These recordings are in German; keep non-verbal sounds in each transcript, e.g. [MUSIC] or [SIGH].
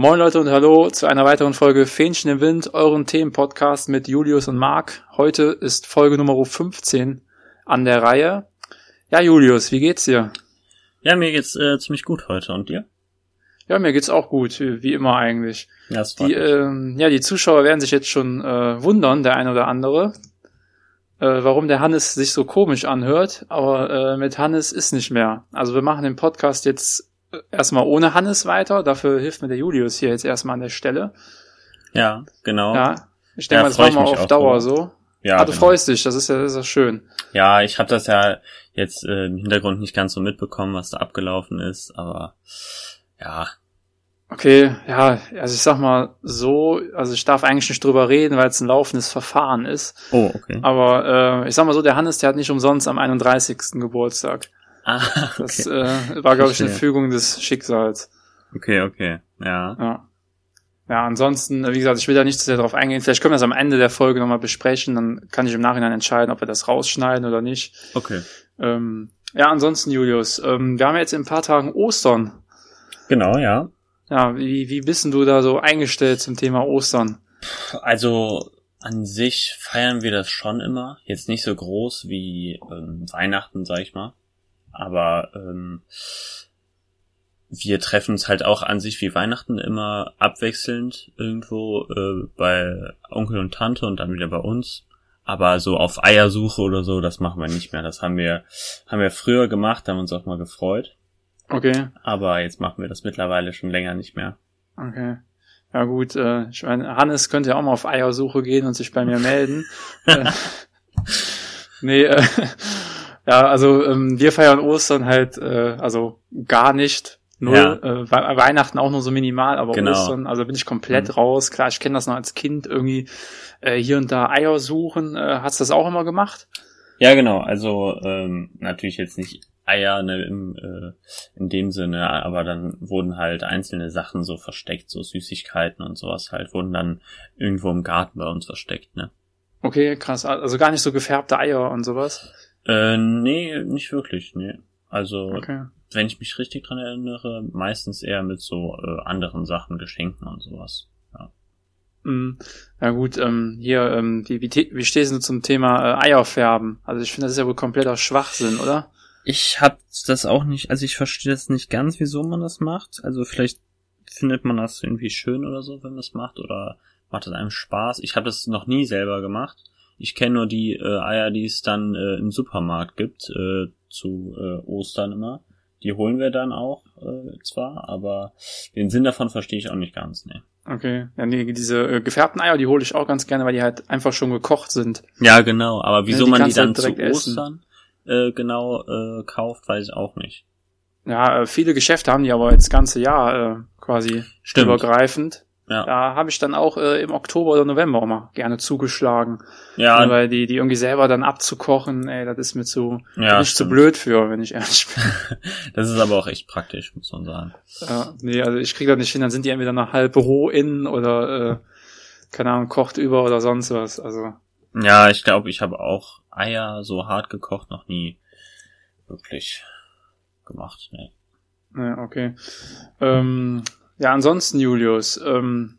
Moin Leute und hallo zu einer weiteren Folge Fähnchen im Wind, euren Themenpodcast mit Julius und Marc. Heute ist Folge Nummer 15 an der Reihe. Ja, Julius, wie geht's dir? Ja, mir geht's äh, ziemlich gut heute. Und dir? Ja, mir geht's auch gut, wie immer eigentlich. Ja, das die, ähm, ja, die Zuschauer werden sich jetzt schon äh, wundern, der eine oder andere, äh, warum der Hannes sich so komisch anhört. Aber äh, mit Hannes ist nicht mehr. Also wir machen den Podcast jetzt erstmal ohne Hannes weiter. Dafür hilft mir der Julius hier jetzt erstmal an der Stelle. Ja, genau. Ja, ich denke ja, mal, das machen wir auf Dauer so. Ja, ah, du genau. freust dich, das ist ja, das ist ja schön. Ja, ich habe das ja jetzt äh, im Hintergrund nicht ganz so mitbekommen, was da abgelaufen ist, aber ja. Okay, ja, also ich sag mal so, also ich darf eigentlich nicht drüber reden, weil es ein laufendes Verfahren ist. Oh, okay. Aber äh, ich sag mal so, der Hannes, der hat nicht umsonst am 31. Geburtstag. Ah, okay. Das äh, war, glaube ich, eine Fügung des Schicksals. Okay, okay, ja. Ja. Ja, ansonsten, wie gesagt, ich will da nicht zu sehr drauf eingehen. Vielleicht können wir das am Ende der Folge nochmal besprechen. Dann kann ich im Nachhinein entscheiden, ob wir das rausschneiden oder nicht. Okay. Ähm, ja, ansonsten, Julius, ähm, wir haben jetzt in ein paar Tagen Ostern. Genau, ja. Ja, wie, wie bist denn du da so eingestellt zum Thema Ostern? Also, an sich feiern wir das schon immer. Jetzt nicht so groß wie ähm, Weihnachten, sag ich mal. Aber ähm, wir treffen uns halt auch an sich wie Weihnachten immer abwechselnd irgendwo äh, bei Onkel und Tante und dann wieder bei uns. Aber so auf Eiersuche oder so, das machen wir nicht mehr. Das haben wir, haben wir früher gemacht, haben uns auch mal gefreut. Okay. Aber jetzt machen wir das mittlerweile schon länger nicht mehr. Okay. Ja gut, äh, ich meine, Hannes könnte ja auch mal auf Eiersuche gehen und sich bei mir melden. [LAUGHS] Äh, [LAUGHS] nee, äh, ja, also ähm, wir feiern Ostern halt, äh, also gar nicht, Null, ja. äh, Weihnachten auch nur so minimal, aber genau. Ostern, also bin ich komplett mhm. raus. Klar, ich kenne das noch als Kind irgendwie äh, hier und da Eier suchen. Äh, hast du das auch immer gemacht? Ja, genau. Also ähm, natürlich jetzt nicht Eier ne, im, äh, in dem Sinne, aber dann wurden halt einzelne Sachen so versteckt, so Süßigkeiten und sowas halt, wurden dann irgendwo im Garten bei uns versteckt, ne? Okay, krass. Also gar nicht so gefärbte Eier und sowas? Äh, nee, nicht wirklich, nee. Also okay wenn ich mich richtig dran erinnere, meistens eher mit so äh, anderen Sachen, Geschenken und sowas. Ja, mm, ja gut, ähm, hier, ähm, wie, wie, wie stehst du zum Thema äh, Eierfärben? Also ich finde, das ist ja wohl kompletter Schwachsinn, oder? Ich hab das auch nicht, also ich verstehe das nicht ganz, wieso man das macht. Also vielleicht findet man das irgendwie schön oder so, wenn man das macht, oder macht das einem Spaß. Ich habe das noch nie selber gemacht. Ich kenne nur die äh, Eier, die es dann äh, im Supermarkt gibt, äh, zu äh, Ostern immer. Die holen wir dann auch äh, zwar, aber den Sinn davon verstehe ich auch nicht ganz, ne. Okay. Ja, nee, diese äh, gefärbten Eier, die hole ich auch ganz gerne, weil die halt einfach schon gekocht sind. Ja, genau. Aber wieso ja, man die dann zu Ostern äh, genau äh, kauft, weiß ich auch nicht. Ja, äh, viele Geschäfte haben die aber jetzt das ganze Jahr äh, quasi Stimmt. übergreifend. Ja. Da habe ich dann auch äh, im Oktober oder November auch mal gerne zugeschlagen. Ja. ja. Weil die, die irgendwie selber dann abzukochen, ey, das ist mir zu, ja, nicht zu blöd für, wenn ich ehrlich bin. [LAUGHS] das ist aber auch echt praktisch, muss man sagen. Ja, nee, also ich kriege das nicht hin, dann sind die entweder noch halb roh innen oder, äh, keine Ahnung, kocht über oder sonst was, also. Ja, ich glaube, ich habe auch Eier so hart gekocht noch nie wirklich gemacht, ne. Ja, okay. Ähm, ja, ansonsten, Julius, ähm,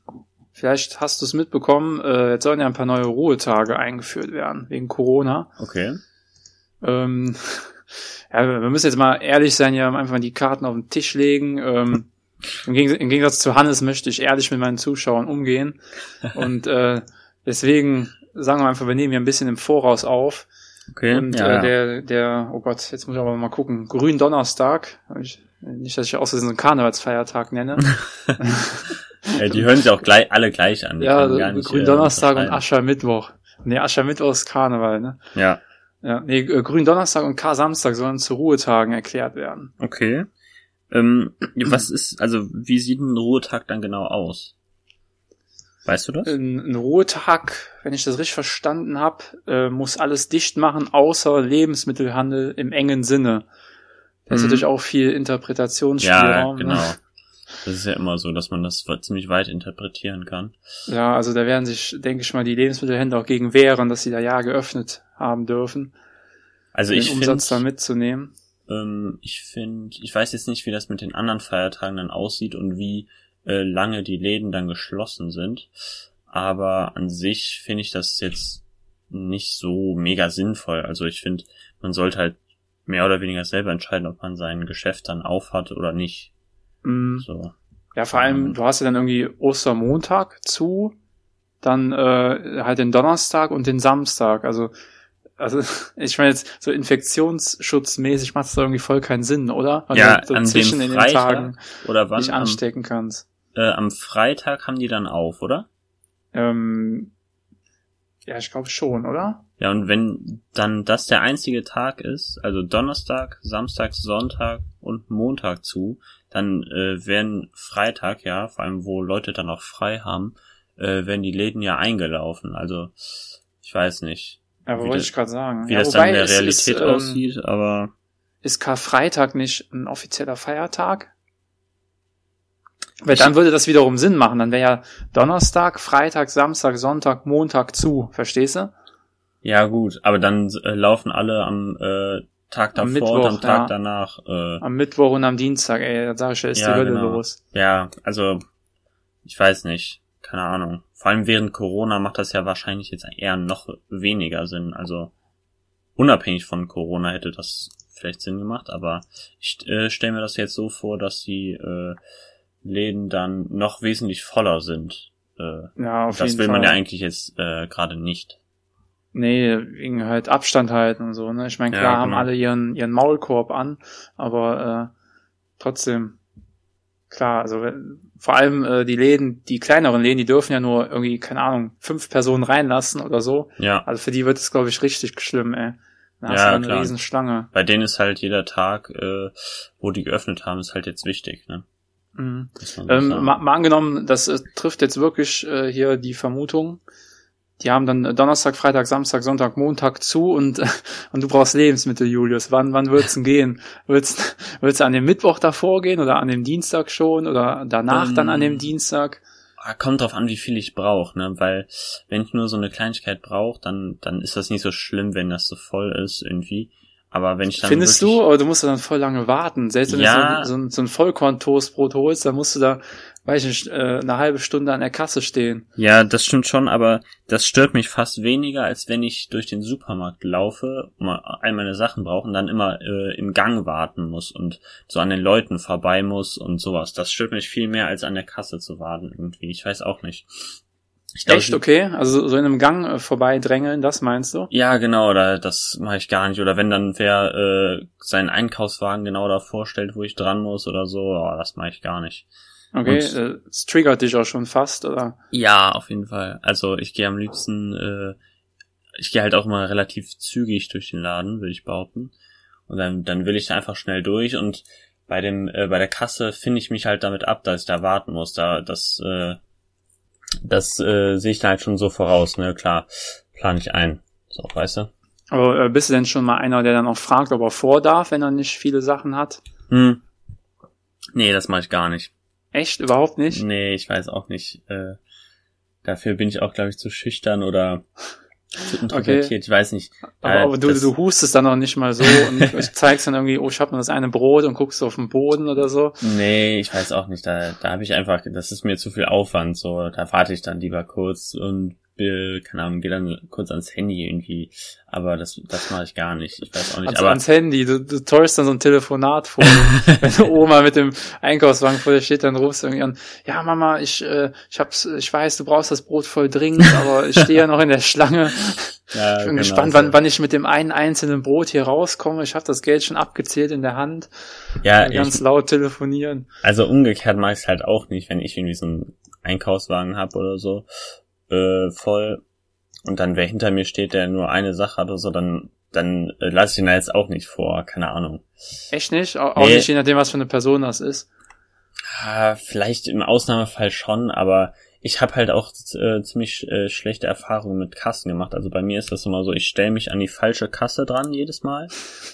vielleicht hast du es mitbekommen, äh, jetzt sollen ja ein paar neue Ruhetage eingeführt werden, wegen Corona. Okay. Ähm, [LAUGHS] ja, wir müssen jetzt mal ehrlich sein, ja, einfach mal die Karten auf den Tisch legen. Ähm, [LAUGHS] im, Gegensatz, Im Gegensatz zu Hannes möchte ich ehrlich mit meinen Zuschauern umgehen. [LAUGHS] Und äh, deswegen sagen wir einfach, wir nehmen hier ein bisschen im Voraus auf. Okay. Und ja, äh, der, der, oh Gott, jetzt muss ich aber mal gucken. Grün Donnerstag, ich nicht, dass ich auch so einen Karnevalsfeiertag nenne. [LAUGHS] ja, die hören sich auch gleich, alle gleich an. Die ja, also Gründonnerstag und Aschermittwoch. Nee, Aschermittwoch ist Karneval, ne? Ja. Ja, nee, äh, Gründonnerstag und Kar-Samstag sollen zu Ruhetagen erklärt werden. Okay. Ähm, was ist, also wie sieht ein Ruhetag dann genau aus? Weißt du das? Ein, ein Ruhetag, wenn ich das richtig verstanden habe, äh, muss alles dicht machen, außer Lebensmittelhandel im engen Sinne. Da ist mhm. natürlich auch viel Interpretationsspielraum. Ja, ne? genau. Das ist ja immer so, dass man das ziemlich weit interpretieren kann. Ja, also da werden sich, denke ich mal, die Lebensmittelhändler auch gegen wehren, dass sie da ja geöffnet haben dürfen. Also ich den Umsatz find, da mitzunehmen. Ähm, ich finde, ich weiß jetzt nicht, wie das mit den anderen Feiertagen dann aussieht und wie äh, lange die Läden dann geschlossen sind. Aber an sich finde ich das jetzt nicht so mega sinnvoll. Also ich finde, man sollte halt mehr oder weniger selber entscheiden, ob man sein Geschäft dann aufhat oder nicht. Mm. So. Ja, vor allem, du hast ja dann irgendwie Ostermontag zu, dann äh, halt den Donnerstag und den Samstag. Also, also [LAUGHS] ich meine jetzt so infektionsschutzmäßig macht es da irgendwie voll keinen Sinn, oder? Weil ja, du an zwischen dem in den Tagen oder wann dich am, anstecken kannst. äh, am Freitag haben die dann auf, oder? Ähm, ja, ich glaube schon, oder? Ja, und wenn dann das der einzige Tag ist, also Donnerstag, Samstag, Sonntag und Montag zu, dann äh, werden Freitag, ja, vor allem wo Leute dann auch frei haben, äh, werden die Läden ja eingelaufen. Also ich weiß nicht, Ja, Wie wollte das- ich gerade sagen. wie ja, das dann in der Realität ist, ähm, aussieht, aber Ist Karfreitag nicht ein offizieller Feiertag? Weil dann würde das wiederum Sinn machen. Dann wäre ja Donnerstag, Freitag, Samstag, Sonntag, Montag zu. Verstehst du? Ja gut, aber dann äh, laufen alle am äh, Tag davor Am Mittwoch, und am Tag ja. danach. Äh, Am Mittwoch und am Dienstag, ey, da sag ich, ja, ist Ja, die Hölle genau. los. ja, also ich weiß nicht, keine Ahnung. Vor allem während Corona macht das ja wahrscheinlich jetzt eher noch weniger Sinn. Also unabhängig von Corona hätte das vielleicht Sinn gemacht, aber ich äh, stelle mir das jetzt so vor, dass die äh, Läden dann noch wesentlich voller sind. Äh, Ja, auf das jeden will Fall. man ja eigentlich jetzt äh, gerade nicht. Nee, wegen halt Abstand halten und so, ne? Ich meine, Ja, klar haben genau. alle ihren, ihren Maulkorb an, aber äh, trotzdem, klar, also wenn, vor allem äh, die Läden, die kleineren Läden, die dürfen ja nur irgendwie, keine Ahnung, fünf Personen reinlassen oder so. Ja, Also für die wird es, glaube ich, richtig schlimm, ey. Da Ja, eine klar. riesen Schlange. bei denen ist halt jeder Tag, äh, wo die geöffnet haben, ist halt jetzt wichtig. Ne? Mhm. Ähm, mal, mal angenommen, das äh, trifft jetzt wirklich äh, hier die Vermutung. Die haben dann Donnerstag, Freitag, Samstag, Sonntag, Montag zu und, [LAUGHS] und du brauchst Lebensmittel, Julius. Wann, wann wird's denn gehen? Wird's, wird's an dem Mittwoch davor gehen oder an dem Dienstag schon oder danach dann an dem Ähm, Dienstag? Ah, Kommt drauf an, wie viel ich brauche, ne? Weil wenn ich nur so eine Kleinigkeit brauche, dann dann ist das nicht so schlimm, wenn das so voll ist irgendwie. Aber wenn ich dann Findest wirklich, du? Aber du musst dann voll lange warten. Selbst wenn Ja. du so, so, ein- so ein Vollkorn-Toastbrot holst, dann musst du da, weiß ich nicht, äh, eine halbe Stunde an der Kasse stehen. Ja, das stimmt schon, aber das stört mich fast weniger, als wenn ich durch den Supermarkt laufe, mal all meine Sachen brauche und dann immer äh, im Gang warten muss und so an den Leuten vorbei muss und sowas. Das stört mich viel mehr, als an der Kasse zu warten irgendwie. Ich weiß auch nicht. Ich glaub, Echt, okay? Also so in einem Gang äh, vorbeidrängeln, das meinst du? Ja, genau, oder das mache ich gar nicht. Oder wenn dann wer äh, seinen Einkaufswagen genau davor stellt, wo ich dran muss oder so, oh, das mache ich gar nicht. Okay, äh, es triggert dich auch schon fast, oder? Ja, auf jeden Fall. Also ich gehe am liebsten, äh, ich gehe halt auch immer relativ zügig durch den Laden, würde ich behaupten. Und dann, dann will ich einfach schnell durch und bei dem, äh, bei der Kasse finde ich mich halt damit ab, dass ich da warten muss. Da, das, äh, das äh, sehe ich dann halt schon so voraus, ne? Klar, plane ich ein. So, weißt du? Aber äh, bist du denn schon mal einer, der dann auch fragt, ob er vor darf, wenn er nicht viele Sachen hat? Hm. Nee, das mache ich gar nicht. Echt? Überhaupt nicht? Nee, ich weiß auch nicht. Äh, dafür bin ich auch, glaube ich, zu schüchtern oder introvertiert. Ich weiß nicht. Aber, Äh, aber du, das- du hustest dann auch nicht mal so und [LAUGHS] zeigst dann irgendwie, oh, ich hab nur das eine Brot und guckst auf den Boden oder so. Nee, ich weiß auch nicht. Da, da habe ich einfach, das ist mir zu viel Aufwand. So, da warte ich dann lieber kurz und äh, keine Ahnung, gehe dann kurz ans Handy irgendwie. Aber das, das mache ich gar nicht. Ich weiß auch nicht. Also aber ans Handy, du, du täuschst dann so ein Telefonat vor. [LAUGHS] wenn du Oma mit dem Einkaufswagen vor dir steht, dann rufst du irgendwie an, ja Mama, ich, äh, ich hab's, ich weiß, du brauchst das Brot voll dringend, [LAUGHS] aber ich stehe ja noch in der Schlange. ja, Ich bin genau gespannt, so. wann, wann ich mit dem einen einzelnen Brot hier rauskomme. Ich habe das Geld schon abgezählt in der Hand. ja, ganz ich, laut telefonieren. also umgekehrt mache ich halt auch nicht, wenn ich irgendwie so einen Einkaufswagen hab oder so äh, voll und dann wer hinter mir steht, der nur eine Sache hat oder so, dann dann äh, lasse ich ihn da jetzt auch nicht vor, keine Ahnung. Echt nicht? Auch, auch Nee. nicht je nachdem, was für eine Person das ist. Ah, vielleicht im Ausnahmefall schon, aber ich habe halt auch äh, ziemlich äh, schlechte Erfahrungen mit Kassen gemacht. Also bei mir ist das immer so, ich stelle mich an die falsche Kasse dran jedes Mal.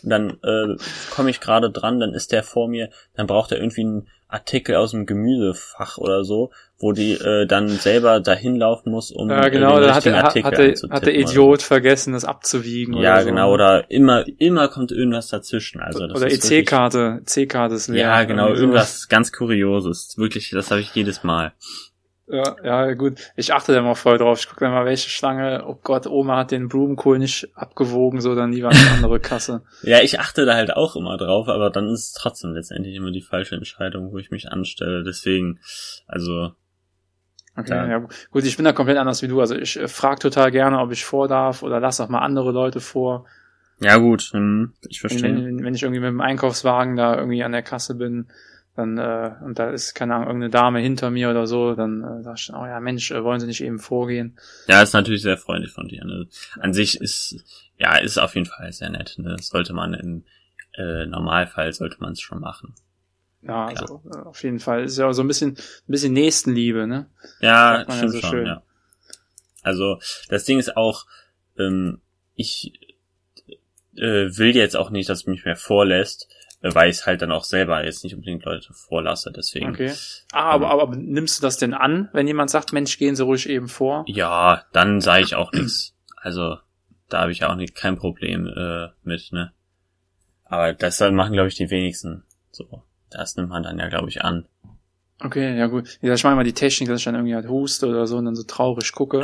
Und dann äh, komme ich gerade dran, dann ist der vor mir, dann braucht er irgendwie einen Artikel aus dem Gemüsefach oder so, wo die äh, dann selber dahin laufen muss, um ja, genau, äh, den hat, Artikel hat, der, hat der Idiot so. vergessen, das abzuwiegen. Ja, oder genau, so. oder immer, immer kommt irgendwas dazwischen. Also das oder EC-Karte, EC-Karte ist leer. Ja, genau, irgendwas so. ganz Kurioses. Wirklich, das habe ich jedes Mal. Ja, ja, gut. Ich achte da mal voll drauf. Ich gucke dann mal, welche Schlange, oh Gott, Oma hat den Blumenkohl nicht abgewogen, so dann lieber eine andere Kasse. [LAUGHS] ja, ich achte da halt auch immer drauf, aber dann ist es trotzdem letztendlich immer die falsche Entscheidung, wo ich mich anstelle. Deswegen, also. Okay, ja, ja gut, ich bin da komplett anders wie du. Also ich äh, frage total gerne, ob ich vor darf oder lass auch mal andere Leute vor. Ja, gut, hm, ich verstehe. Wenn, wenn ich irgendwie mit dem Einkaufswagen da irgendwie an der Kasse bin, dann äh, und da ist keine Ahnung irgendeine Dame hinter mir oder so, dann äh, sag ich, oh ja Mensch, äh, wollen Sie nicht eben vorgehen? Ja, ist natürlich sehr freundlich von dir. Ne? An sich ist ja ist auf jeden Fall sehr nett. Ne? Das sollte man im äh, Normalfall sollte man es schon machen. Ja, Klar. also äh, auf jeden Fall ist ja auch so ein bisschen ein bisschen Nächstenliebe, ne? Ja, stimmt ja so schon. Schön. Ja. Also das Ding ist auch, ähm, ich äh, will jetzt auch nicht, dass mich mehr vorlässt weil ich halt dann auch selber jetzt nicht unbedingt Leute vorlasse, deswegen. Okay. Ah, aber, ähm, aber nimmst du das denn an, wenn jemand sagt, Mensch, gehen Sie ruhig eben vor? Ja, dann sage ich auch nichts. Also, da habe ich ja auch nicht, kein Problem äh, mit, ne? Aber das machen, glaube ich, die wenigsten. So, das nimmt man dann ja, glaube ich, an. Okay, ja gut. Ja, ich meine mal die Technik, dass ich dann irgendwie halt huste oder so und dann so traurig gucke.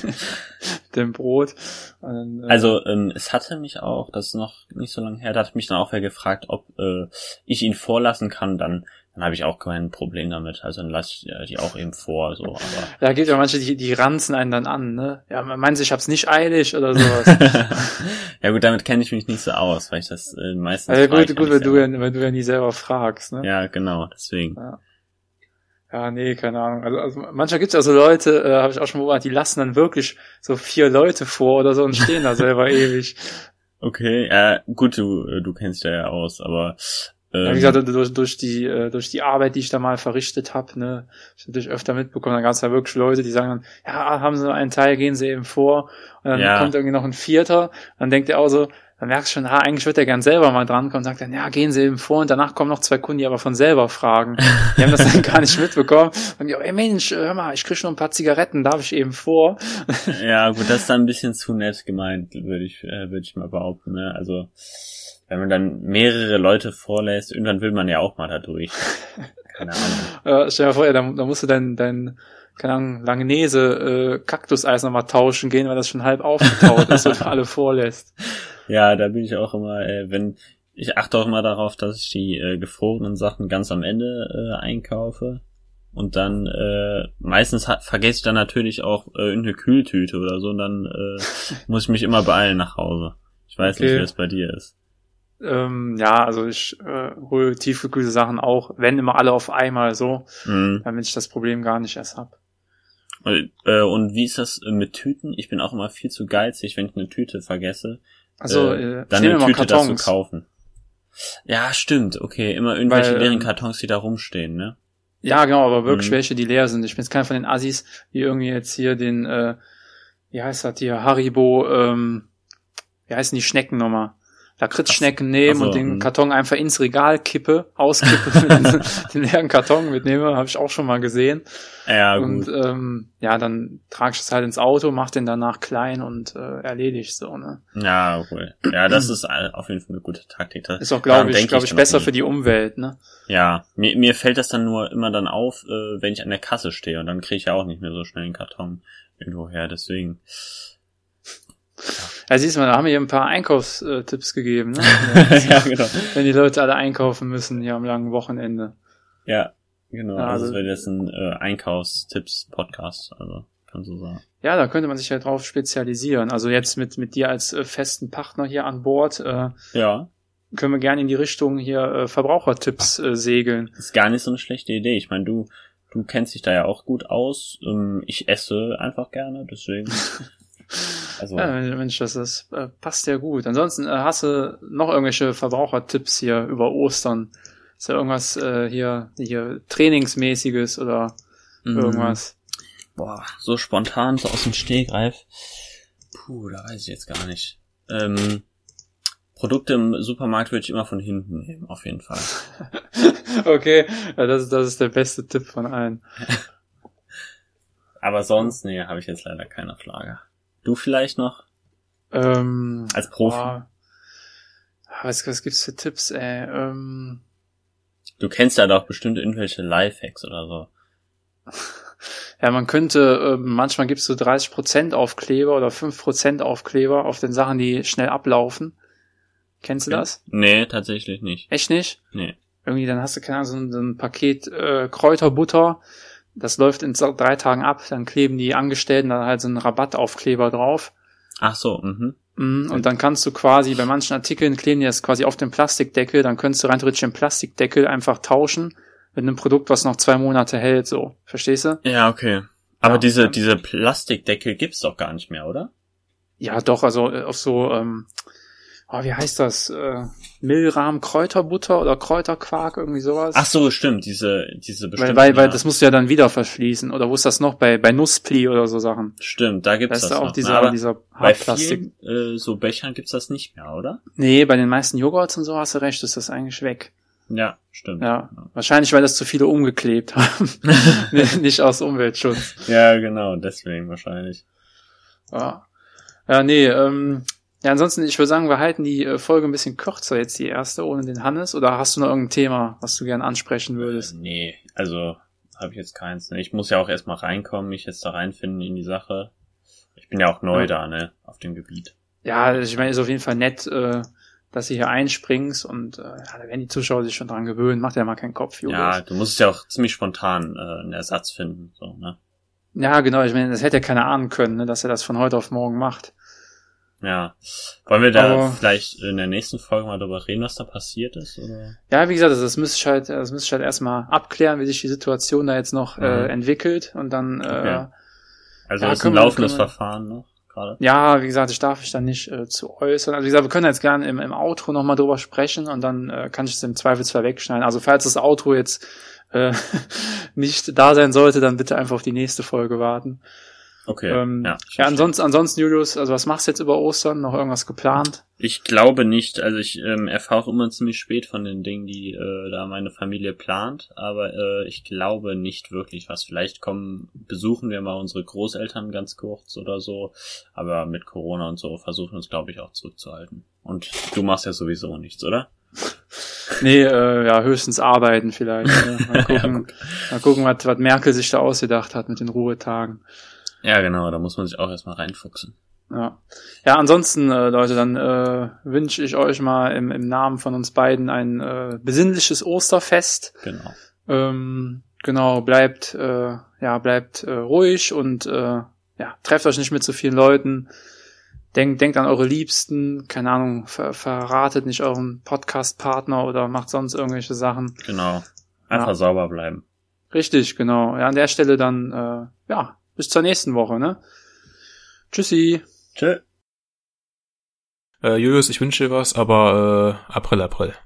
[LAUGHS] dem Brot. Dann, äh, also ähm, es hatte mich auch, das ist noch nicht so lange her, da hat mich dann auch wer gefragt, ob äh, ich ihn vorlassen kann, dann dann habe ich auch kein Problem damit. Also dann lasse ich äh, die auch eben vor. So, aber ja, gibt ja manche, die, die ranzen einen dann an, ne? Ja, man meint, ich hab's nicht eilig oder sowas. [LAUGHS] ja gut, damit kenne ich mich nicht so aus, weil ich das äh, meistens. Ja, gut, gut, wenn du, ja, wenn du ja nie selber fragst, ne? Ja, genau, deswegen. Ja. Ja, nee, keine Ahnung. Also, also manchmal gibt's ja so Leute, äh, habe ich auch schon beobachtet, die lassen dann wirklich so vier Leute vor oder so und stehen da selber [LAUGHS] ewig. Okay, äh, gut, du, äh, du kennst ja ja aus, aber ähm, ja, wie gesagt, durch, durch die äh, durch die Arbeit, die ich da mal verrichtet habe, ne, ich natürlich öfter mitbekommen, da gab's ja wirklich Leute, die sagen dann, ja, haben sie einen Teil, gehen sie eben vor, und dann ja. kommt irgendwie noch ein Vierter, dann denkt er auch so, dann merkst du schon, ha, eigentlich wird er gern selber mal drankommen und sagt dann, ja, gehen Sie eben vor und danach kommen noch zwei Kunden, die aber von selber fragen. Die haben das dann gar nicht mitbekommen. Und die, ey Mensch, hör mal, ich krieg noch ein paar Zigaretten, darf ich eben vor? [LAUGHS] Ja, gut, das ist dann ein bisschen zu nett gemeint, würde ich, äh, würde ich mal behaupten, ne? Also, wenn man dann mehrere Leute vorlässt, irgendwann will man ja auch mal da durch. Keine Ahnung. [LAUGHS] Äh, stell dir vor, ja, da, da musst du dein, dein, keine Ahnung, Langnese, äh, Kaktuseis nochmal tauschen gehen, weil das schon halb aufgetaut ist und [LAUGHS] alle vorlässt. Ja, da bin ich auch immer, äh, wenn, ich achte auch immer darauf, dass ich die äh, gefrorenen Sachen ganz am Ende äh, einkaufe. Und dann äh, meistens hat, vergesse ich dann natürlich auch äh, irgendeine Kühltüte oder so und dann äh, muss ich mich immer beeilen nach Hause. Ich weiß okay. nicht, wie das bei dir ist. Ähm, ja, also ich äh, hole tiefgekühlte Sachen auch, wenn immer alle auf einmal so, mhm. damit ich das Problem gar nicht erst hab. Äh, und wie ist das mit Tüten? Ich bin auch immer viel zu geizig, wenn ich eine Tüte vergesse. Also äh, äh dann eine Tüte dazu kaufen. Ja, stimmt. Okay, immer irgendwelche Weil, leeren ähm, Kartons, die da rumstehen, ne? Ja, genau, aber wirklich mhm. welche, die leer sind. Ich bin jetzt keiner von den Assis, die irgendwie jetzt hier den, äh, wie heißt das hier, Haribo, ähm, wie heißen die Schnecken nochmal? Lakritzschnecken nehmen also, und den hm. Karton einfach ins Regal kippe, auskippe, den, [LAUGHS] den leeren Karton mitnehme, habe ich auch schon mal gesehen. Ja, gut. Und ähm, ja, dann trage ich es halt ins Auto, mach den danach klein und äh, erledige so, ne? Ja, cool. Ja, das ist auf jeden Fall eine gute Taktik. Das ist auch, glaube ich, glaube ich, besser für die Umwelt, ne? Ja, mir, mir fällt das dann nur immer dann auf, äh, wenn ich an der Kasse stehe und dann kriege ich ja auch nicht mehr so schnell den Karton irgendwo her, deswegen. Ja, siehst du mal, da haben wir hier ein paar Einkaufstipps gegeben, ne? [LAUGHS] ja, genau. Wenn die Leute alle einkaufen müssen hier am langen Wochenende. Ja, genau. Ja, also, das wäre jetzt ein äh, Einkaufstipps-Podcast, also kann so sagen. Ja, da könnte man sich ja drauf spezialisieren. Also jetzt mit, mit dir als äh, festen Partner hier an Bord. Äh, ja. Können wir gerne in die Richtung hier äh, Verbrauchertipps äh, segeln. ist gar nicht so eine schlechte Idee. Ich meine, du, du kennst dich da ja auch gut aus. Ähm, ich esse einfach gerne, deswegen [LAUGHS] Also, ja, Mensch, das ist, äh, passt ja gut. Ansonsten äh, hast du noch irgendwelche Verbrauchertipps hier über Ostern? Ist ja irgendwas äh, hier, hier Trainingsmäßiges oder Mm. Irgendwas. Boah, so spontan, so aus dem Stehgreif. Puh, da weiß ich jetzt gar nicht. Ähm, Produkte im Supermarkt würde ich immer von hinten nehmen, auf jeden Fall. [LAUGHS] okay, ja, das, ist- das ist der beste Tipp von allen. [LAUGHS] Aber sonst, nee, habe ich jetzt leider keine auf Lager. Du vielleicht noch? Ähm, Als Profi? boah. was, was gibt's für Tipps, ey? Ähm, Du kennst ja doch bestimmt irgendwelche Lifehacks oder so. [LAUGHS] ja, man könnte, ähm, manchmal gibt's so 30% Aufkleber oder 5% Aufkleber auf den Sachen, die schnell ablaufen. Kennst du das? Nee, tatsächlich nicht. Echt nicht? Nee. Irgendwie, dann hast du, keine Ahnung, so ein, so ein Paket äh, Kräuterbutter, das läuft in drei Tagen ab, dann kleben die Angestellten da halt so einen Rabattaufkleber drauf. Ach so, mhm. Mhm, Und dann kannst du quasi, bei manchen Artikeln kleben die das quasi auf den Plastikdeckel, dann könntest du rein theoretisch den Plastikdeckel einfach tauschen mit einem Produkt, was noch zwei Monate hält, so. Verstehst du? Ja, okay. Aber Ja. diese, diese Plastikdeckel gibt's doch gar nicht mehr, oder? Ja, doch, also äh, auf so, ähm, oh, wie heißt das? Äh, Milrahm Kräuterbutter oder Kräuterquark, irgendwie sowas. Ach so, stimmt, diese, diese weil, bestimmten. weil, weil ja. das musst du ja dann wieder verschließen. Oder wo ist das noch? Bei, bei Nusspli oder so Sachen. Stimmt, da Da gibt's ist das da auch noch. dieser, Na, dieser bei vielen äh, so Bechern gibt's das nicht mehr, oder? Nee, bei den meisten Joghurts und so hast du recht, ist das eigentlich weg. Ja, stimmt. Ja, wahrscheinlich, weil das zu viele umgeklebt haben. [LAUGHS] Nicht aus Umweltschutz. Ja, genau, deswegen wahrscheinlich. Ja, ja nee, ähm, ja, ansonsten, ich würde sagen, wir halten die äh, Folge ein bisschen kürzer jetzt, die erste, ohne den Hannes. Oder hast du noch irgendein Thema, was du gern ansprechen würdest? Nee, also habe ich jetzt keins. Ne? Ich muss ja auch erstmal reinkommen, mich jetzt da reinfinden in die Sache. Ich bin ja auch neu Ja. da, ne, auf dem Gebiet. Ja, ich meine, ist auf jeden Fall nett, äh, dass du hier einspringst und äh, ja, da werden die Zuschauer sich schon dran gewöhnen. Macht ja mal keinen Kopf, Julius. Ja, du musst ja auch ziemlich spontan äh, einen Ersatz finden, so, ne? ja, genau, ich meine, das hätte ja keiner ahnen können, ne, dass er das von heute auf morgen macht. Ja. Wollen wir da Aber- vielleicht in der nächsten Folge mal drüber reden, was da passiert ist? Oder? Ja, wie gesagt, das, das müsste ich halt, das müsste ich halt erstmal abklären, wie sich die Situation da jetzt noch äh, Mhm. entwickelt und dann, äh, Okay. Also Ja, das ist ein wir- laufendes wir- Verfahren noch gerade. ja, wie gesagt, ich darf mich da nicht äh, zu äußern. Also wie gesagt, wir können jetzt gerne im, im Outro nochmal drüber sprechen und dann äh, kann ich es im Zweifelsfall wegschneiden. Also falls das Outro jetzt äh, [LAUGHS] nicht da sein sollte, dann bitte einfach auf die nächste Folge warten. Okay. ähm, ja, ja, ansonsten, ansonsten, Julius, also was machst du jetzt über Ostern? Noch irgendwas geplant? Ich glaube nicht. Also ich ähm, erfahre immer ziemlich spät von den Dingen, die äh, da meine Familie plant, aber äh, ich glaube nicht wirklich was. Vielleicht kommen, besuchen wir mal unsere Großeltern ganz kurz oder so, aber mit Corona und so versuchen wir uns, glaube ich, auch zurückzuhalten. Und du machst ja sowieso nichts, oder? [LAUGHS] Nee, äh, ja, höchstens arbeiten vielleicht. Ne? [LAUGHS] Mal gucken, mal gucken was, was Merkel sich da ausgedacht hat mit den Ruhetagen. Ja, genau, da muss man sich auch erstmal reinfuchsen. Ja, ja ansonsten, äh, Leute, dann äh, wünsche ich euch mal im, im Namen von uns beiden ein äh, besinnliches Osterfest. Genau. Ähm, genau, bleibt, äh, ja, bleibt äh, ruhig und äh, ja, trefft euch nicht mit zu vielen Leuten. Denkt, denkt an eure Liebsten, keine Ahnung, ver verratet nicht euren Podcast-Partner oder macht sonst irgendwelche Sachen. Genau. Einfach Ja. sauber bleiben. Richtig, genau. Ja, an der Stelle dann, äh, ja, bis zur nächsten Woche, ne? Tschüssi. Tschö. Äh, Julius, ich wünsche dir was, aber äh, April, April.